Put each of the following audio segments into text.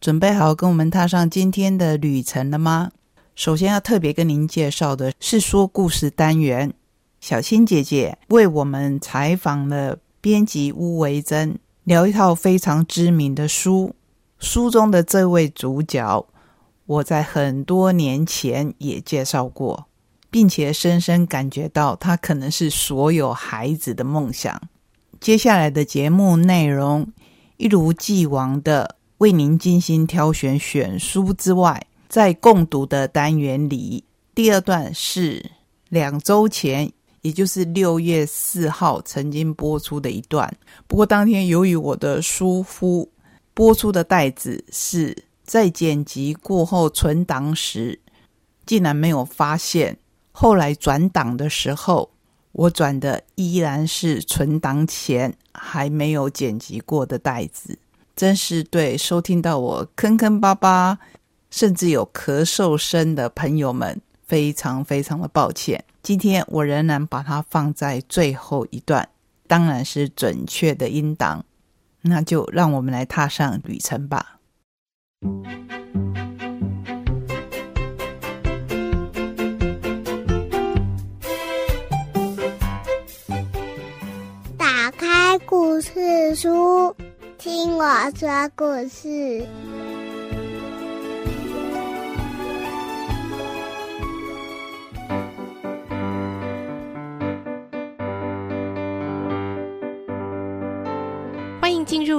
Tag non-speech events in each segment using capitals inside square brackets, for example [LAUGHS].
准备好跟我们踏上今天的旅程了吗？首先要特别跟您介绍的是说故事单元，小青姐姐为我们采访了编辑乌维珍。聊一套非常知名的书，书中的这位主角，我在很多年前也介绍过，并且深深感觉到他可能是所有孩子的梦想。接下来的节目内容，一如既往的为您精心挑选选书之外，在共读的单元里，第二段是两周前。也就是六月四号曾经播出的一段，不过当天由于我的疏忽，播出的袋子是在剪辑过后存档时，竟然没有发现。后来转档的时候，我转的依然是存档前还没有剪辑过的袋子，真是对收听到我坑坑巴巴，甚至有咳嗽声的朋友们。非常非常的抱歉，今天我仍然把它放在最后一段，当然是准确的音档。那就让我们来踏上旅程吧。打开故事书，听我说故事。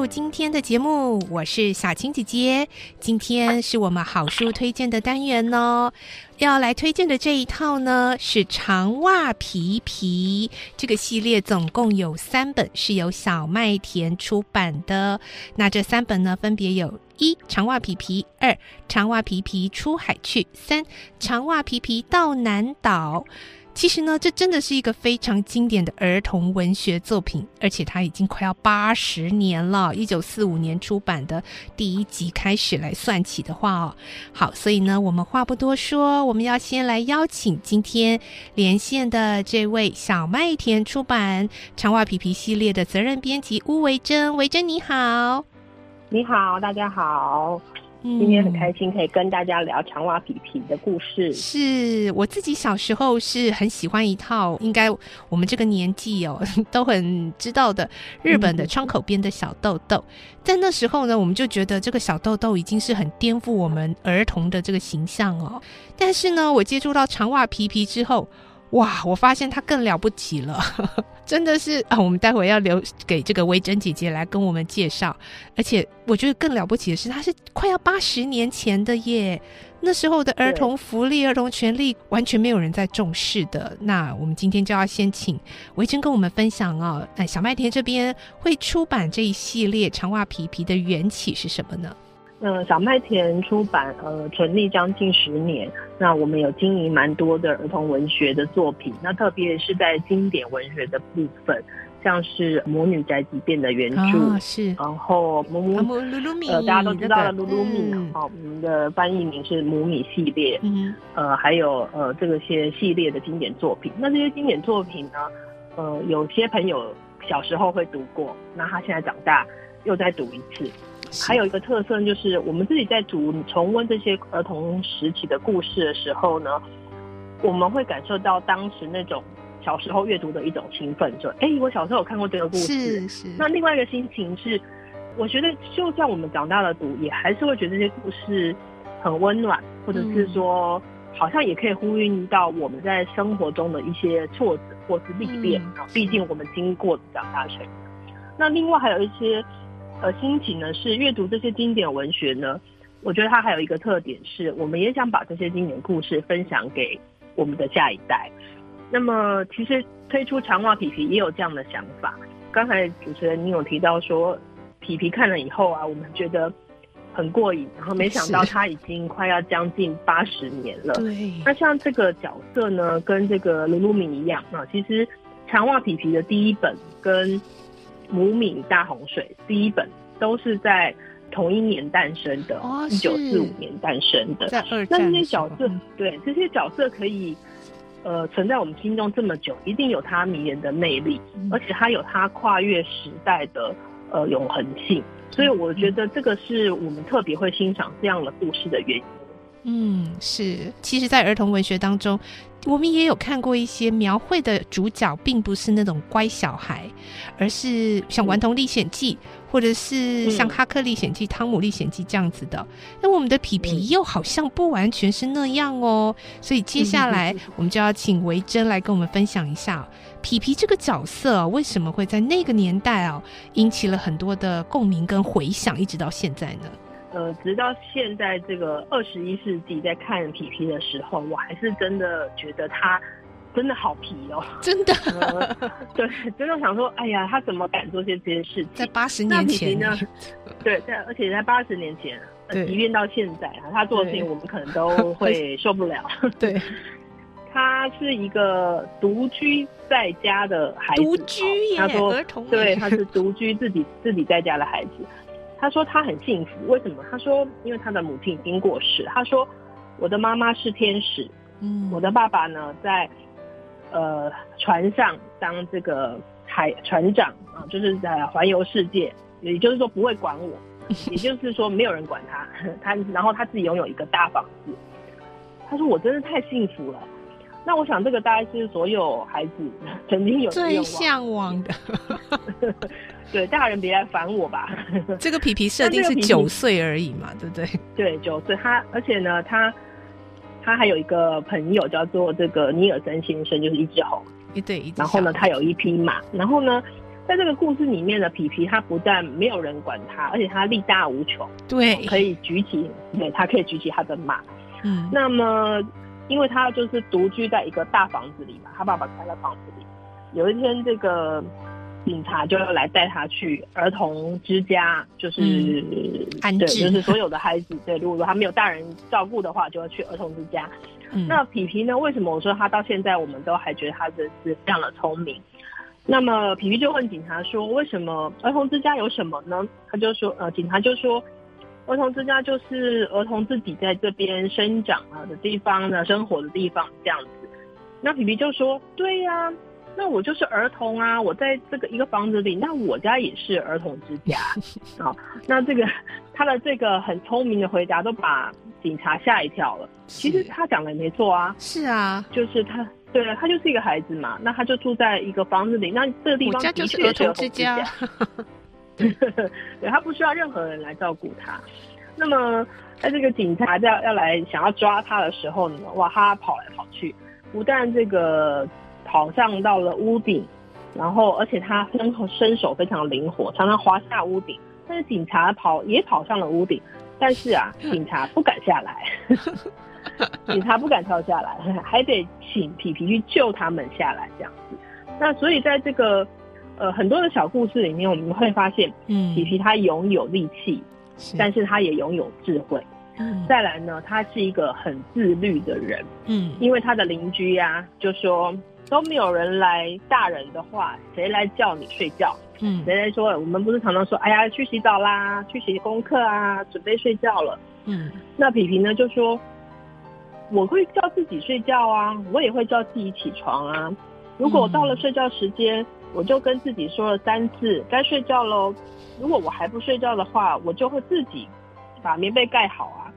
今天的节目，我是小青姐姐。今天是我们好书推荐的单元哦。要来推荐的这一套呢，是长袜皮皮这个系列，总共有三本，是由小麦田出版的。那这三本呢，分别有一长袜皮皮，二长袜皮皮出海去，三长袜皮皮到南岛。其实呢，这真的是一个非常经典的儿童文学作品，而且它已经快要八十年了。一九四五年出版的第一集开始来算起的话哦，好，所以呢，我们话不多说，我们要先来邀请今天连线的这位小麦田出版长袜皮皮系列的责任编辑乌维珍，维珍你好，你好，大家好。今天很开心可以跟大家聊长袜皮皮的故事。是我自己小时候是很喜欢一套，应该我们这个年纪哦 [LAUGHS] 都很知道的日本的窗口边的小豆豆。在那时候呢，我们就觉得这个小豆豆已经是很颠覆我们儿童的这个形象哦。但是呢，我接触到长袜皮皮之后。哇！我发现他更了不起了，[LAUGHS] 真的是啊！我们待会要留给这个维珍姐姐来跟我们介绍。而且我觉得更了不起的是，他是快要八十年前的耶。那时候的儿童福利、儿童权利完全没有人在重视的。那我们今天就要先请维珍跟我们分享哦。哎，小麦田这边会出版这一系列长袜皮皮的缘起是什么呢？嗯，小麦田出版呃成立将近十年，那我们有经营蛮多的儿童文学的作品，那特别是在经典文学的部分，像是《魔女宅急便》的原著，是，然后母母呃大家都知道的鲁鲁米，哦，我们的翻译名是母米系列，嗯，呃还有呃这个些系列的经典作品，那这些经典作品呢，呃有些朋友小时候会读过，那他现在长大又再读一次。还有一个特色就是，我们自己在读重温这些儿童时期的故事的时候呢，我们会感受到当时那种小时候阅读的一种兴奋，就哎，我小时候有看过这个故事。是是。那另外一个心情是，我觉得就算我们长大了读，也还是会觉得这些故事很温暖，或者是说，好像也可以呼应到我们在生活中的一些挫折或是历练啊。毕竟我们经过长大成人。那另外还有一些。呃，心情呢是阅读这些经典文学呢，我觉得它还有一个特点是，我们也想把这些经典故事分享给我们的下一代。那么，其实推出长袜皮皮也有这样的想法。刚才主持人你有提到说，皮皮看了以后啊，我们觉得很过瘾，然后没想到是他已经快要将近八十年了。对，那像这个角色呢，跟这个卢鲁米一样啊，其实长袜皮皮的第一本跟母米大洪水第一本都是在同一年诞生的哦，一九四五年诞生的。在二那这些角色嗯，对这些角色可以呃存在我们心中这么久，一定有它迷人的魅力，嗯而且它有它跨越时代的呃永恒性。所以我觉得这个是我们特别会欣赏这样的故事的原因。嗯，是。其实，在儿童文学当中，我们也有看过一些描绘的主角，并不是那种乖小孩，而是像《顽童历险记》或者是像《嗯哈克历险记》《汤姆历险记》这样子的。那我们的皮皮嗯又好像不完全是那样哦。所以接下来我们就要请维珍来跟我们分享一下、哦、皮皮这个角色、哦、为什么会在那个年代哦引起了很多的共鸣跟回响，一直到现在呢？呃，直到现在这个二十一世纪，在看皮皮的时候，我还是真的觉得他真的好皮哦。真的，[LAUGHS] 呃、对，真的想说，哎呀，他怎么敢做些这些事情？在八十那年前皮皮呢？对，在而且在八十年前，即便到现在啊，他做的事情我们可能都 [LAUGHS] 会受不了。[LAUGHS] 对，他是一个独居在家的孩子，独居耶，他说儿童对，他是独居自己自己在家的孩子。他说他很幸福，为什么？他说因为他的母亲已经过世。他说我的妈妈是天使，嗯我的爸爸呢在呃船上当这个海船长啊，就是在环游世界，也就是说不会管我，也就是说没有人管他，[LAUGHS] 他然后他自己拥有一个大房子。他说我真的太幸福了。那我想这个大概是所有孩子曾经有最。向往的。[LAUGHS] 对，大人别来烦我吧。[LAUGHS] 这个皮皮设定是九岁而已嘛，对不对？对，九岁，他而且呢，他他还有一个朋友叫做这个尼尔森先生，就是一只猴。一对一只然后呢，他有一匹马。然后呢，在这个故事里面的皮皮，他不但没有人管他，而且他力大无穷，对，可以举起，对他可以举起他的马。嗯，那么，因为他就是独居在一个大房子里嘛，他爸爸开了房子里。有一天，这个警察就要来带他去儿童之家，就是、对，安置就是所有的孩子，对，如果说他没有大人照顾的话，就要去儿童之家。嗯那皮皮呢？为什么我说他到现在我们都还觉得他真是非常的聪明？那么皮皮就问警察说：“为什么儿童之家有什么呢？”他就说：“呃，警察就说，儿童之家就是儿童自己在这边生长啊的地方呢，生活的地方这样子。”那皮皮就说：“对呀、那我就是儿童啊，我在这个一个房子里，那我家也是儿童之家 [LAUGHS] 啊。那这个他的这个很聪明的回答都把警察吓一跳了。其实他讲的也没错啊，是啊，就是他，对啊，他就是一个孩子嘛，那他就住在一个房子里，那这个地方家就是儿的确也是童之家，对 [LAUGHS] 他不需要任何人来照顾他。那么，在这个警察要要来想要抓他的时候呢，哇，他跑来跑去，不但这个跑上到了屋顶，然后而且他身身手非常灵活，常常滑下屋顶。但是警察跑也跑上了屋顶，但是啊，[LAUGHS] 警察不敢下来，[LAUGHS] 警察不敢跳下来，还得请皮皮去救他们下来这样子。那所以在这个呃很多的小故事里面，我们会发现嗯，皮皮他拥有力气，是但是他也拥有智慧。嗯再来呢，他是一个很自律的人，嗯因为他的邻居呀、就说都没有人来大人的话，谁来叫你睡觉？嗯谁来说？我们不是常常说，哎呀，去洗澡啦，去写功课啊，准备睡觉了。嗯那皮皮呢就说，我会叫自己睡觉啊，我也会叫自己起床啊。如果我到了睡觉时间，我就跟自己说了三次该睡觉喽。如果我还不睡觉的话，我就会自己把棉被盖好啊。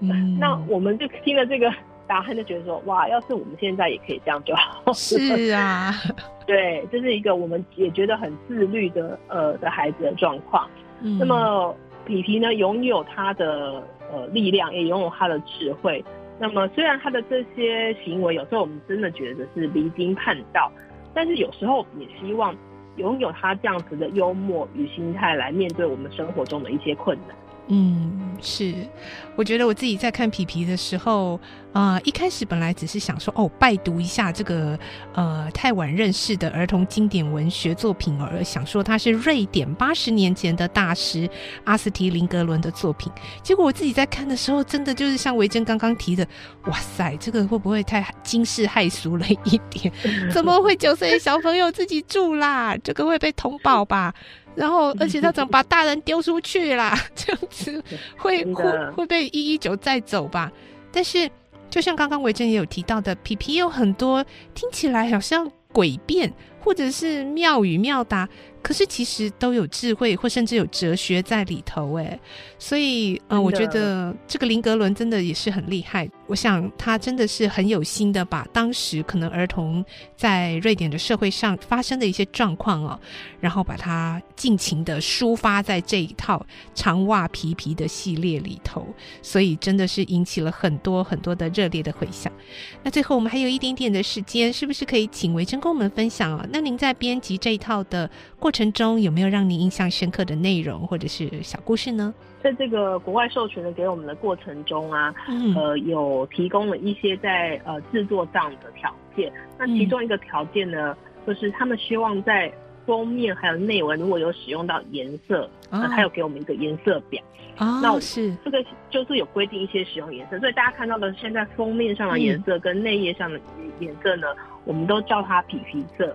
嗯，那我们就听了这个答案，就觉得说，哇，要是我们现在也可以这样就好。是啊，[LAUGHS] 对，这是一个我们也觉得很自律的呃的孩子的状况。嗯那么皮皮呢，拥有他的呃力量，也拥有他的智慧。那么虽然他的这些行为有时候我们真的觉得是离经叛道，但是有时候也希望拥有他这样子的幽默与心态来面对我们生活中的一些困难。嗯，是，我觉得我自己在看皮皮的时候，呃，一开始本来只是想说，哦，拜读一下这个呃太晚认识的儿童经典文学作品，而想说他是瑞典八十年前的大师阿斯提林格伦的作品。结果我自己在看的时候，真的就是像维珍刚刚提的，哇塞，这个会不会太惊世骇俗了一点？[LAUGHS] 怎么会九岁的小朋友自己住啦？这个会被通报吧？然后，而且他怎么把大人丢出去啦？[LAUGHS] 这样子会会会被一一九载走吧？但是，就像刚刚维珍也有提到的，皮皮有很多听起来好像诡辩，或者是妙语妙答。可是其实都有智慧，或甚至有哲学在里头，哎，所以，嗯，我觉得这个林格伦真的也是很厉害。我想他真的是很有心的，把当时可能儿童在瑞典的社会上发生的一些状况哦，然后把它尽情的抒发在这一套长袜皮皮的系列里头，所以真的是引起了很多很多的热烈的回响。那最后我们还有一点点的时间，是不是可以请维珍跟我们分享啊？那您在编辑这一套的过程中有没有让你印象深刻的内容或者是小故事呢？在这个国外授权的给我们的过程中啊，呃，有提供了一些在呃制作上的条件。那其中一个条件呢，就是他们希望在封面还有内文如果有使用到颜色，那他有给我们一个颜色表。哦那是这个就是有规定一些使用颜色，所以大家看到的现在封面上的颜色跟内页上的颜色呢，我们都叫它皮皮色。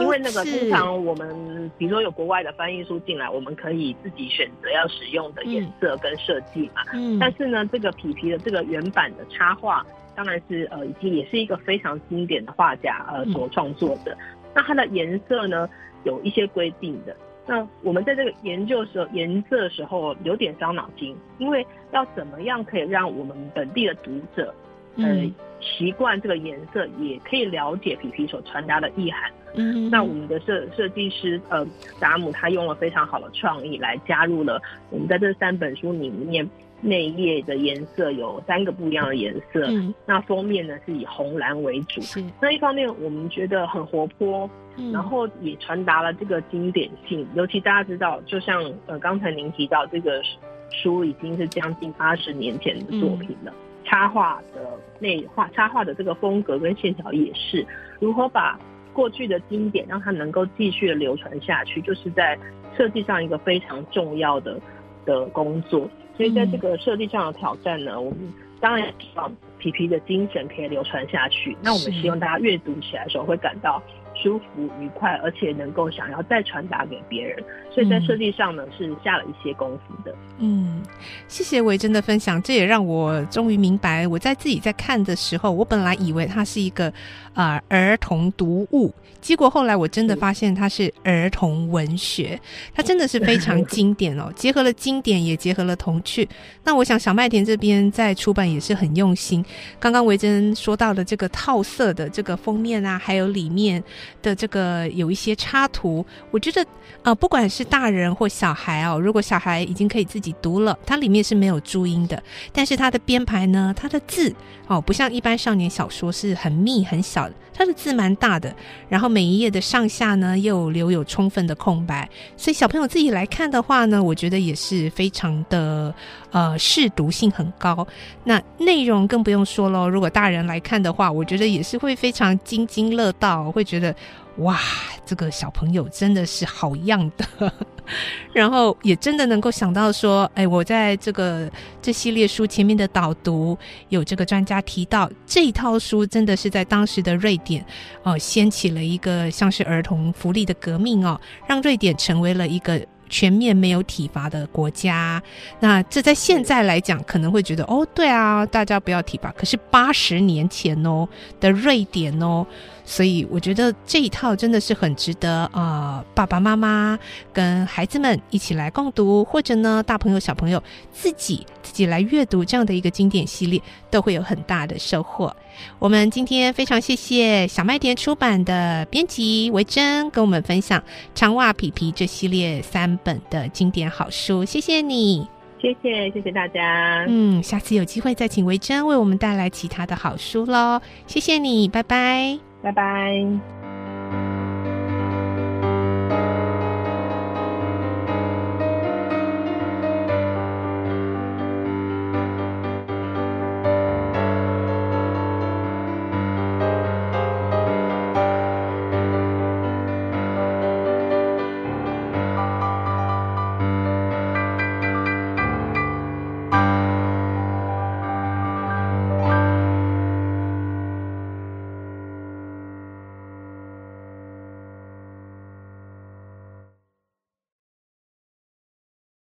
因为那个通常我们比如说有国外的翻译书进来，我们可以自己选择要使用的颜色跟设计嘛。嗯。但是呢，这个皮皮的这个原版的插画，当然是呃，已经也是一个非常经典的画家呃所创作的。那它的颜色呢，有一些规定的。那我们在这个研究时候，颜色的时候有点伤脑筋，因为要怎么样可以让我们本地的读者，呃，习惯这个颜色，也可以了解皮皮所传达的意涵。嗯，那我们的设设计师呃达姆他用了非常好的创意来加入了我们在这三本书里面内页的颜色有三个不一样的颜色，嗯，那封面呢是以红蓝为主，是。那一方面我们觉得很活泼，嗯，然后也传达了这个经典性，尤其大家知道，就像呃刚才您提到这个书已经是将近八十年前的作品了，插画的内画插画的这个风格跟线条也是如何把。过去的经典让它能够继续的流传下去，就是在设计上一个非常重要的的工作。所以在这个设计上的挑战呢，我们当然希望皮皮的精神可以流传下去。那我们希望大家阅读起来的时候会感到。舒服愉快，而且能够想要再传达给别人，所以在设计上呢是下了一些功夫的。嗯，谢谢维珍的分享，这也让我终于明白，我在自己在看的时候，我本来以为它是一个啊儿童读物，结果后来我真的发现它是儿童文学，它真的是非常 [LAUGHS] 经典哦，结合了经典，也结合了童趣。那我想小麦田这边在出版也是很用心。刚刚维珍说到的这个套色的这个封面啊，还有里面。的这个有一些插图，我觉得呃，不管是大人或小孩哦，如果小孩已经可以自己读了，它里面是没有注音的，但是它的编排呢，它的字哦，不像一般少年小说是很密很小的，它的字蛮大的，然后每一页的上下呢又留有充分的空白，所以小朋友自己来看的话呢，我觉得也是非常的呃适读性很高。那内容更不用说喽，如果大人来看的话，我觉得也是会非常津津乐道，会觉得。哇，这个小朋友真的是好样的，[LAUGHS] 然后也真的能够想到说，哎，我在这个这系列书前面的导读，有这个专家提到，这一套书真的是在当时的瑞典，哦，掀起了一个像是儿童福利的革命哦，让瑞典成为了一个。全面没有体罚的国家，那这在现在来讲可能会觉得哦，对啊，大家不要体罚。可是八十年前哦的瑞典哦，所以我觉得这一套真的是很值得啊，爸爸妈妈跟孩子们一起来共读，或者呢，大朋友小朋友自己自己来阅读这样的一个经典系列，都会有很大的收获。我们今天非常谢谢小麦田出版的编辑维珍跟我们分享《长袜皮皮》这系列三本的经典好书，谢谢你，谢谢谢谢大家。嗯，下次有机会再请维珍为我们带来其他的好书喽，谢谢你，拜拜，拜拜。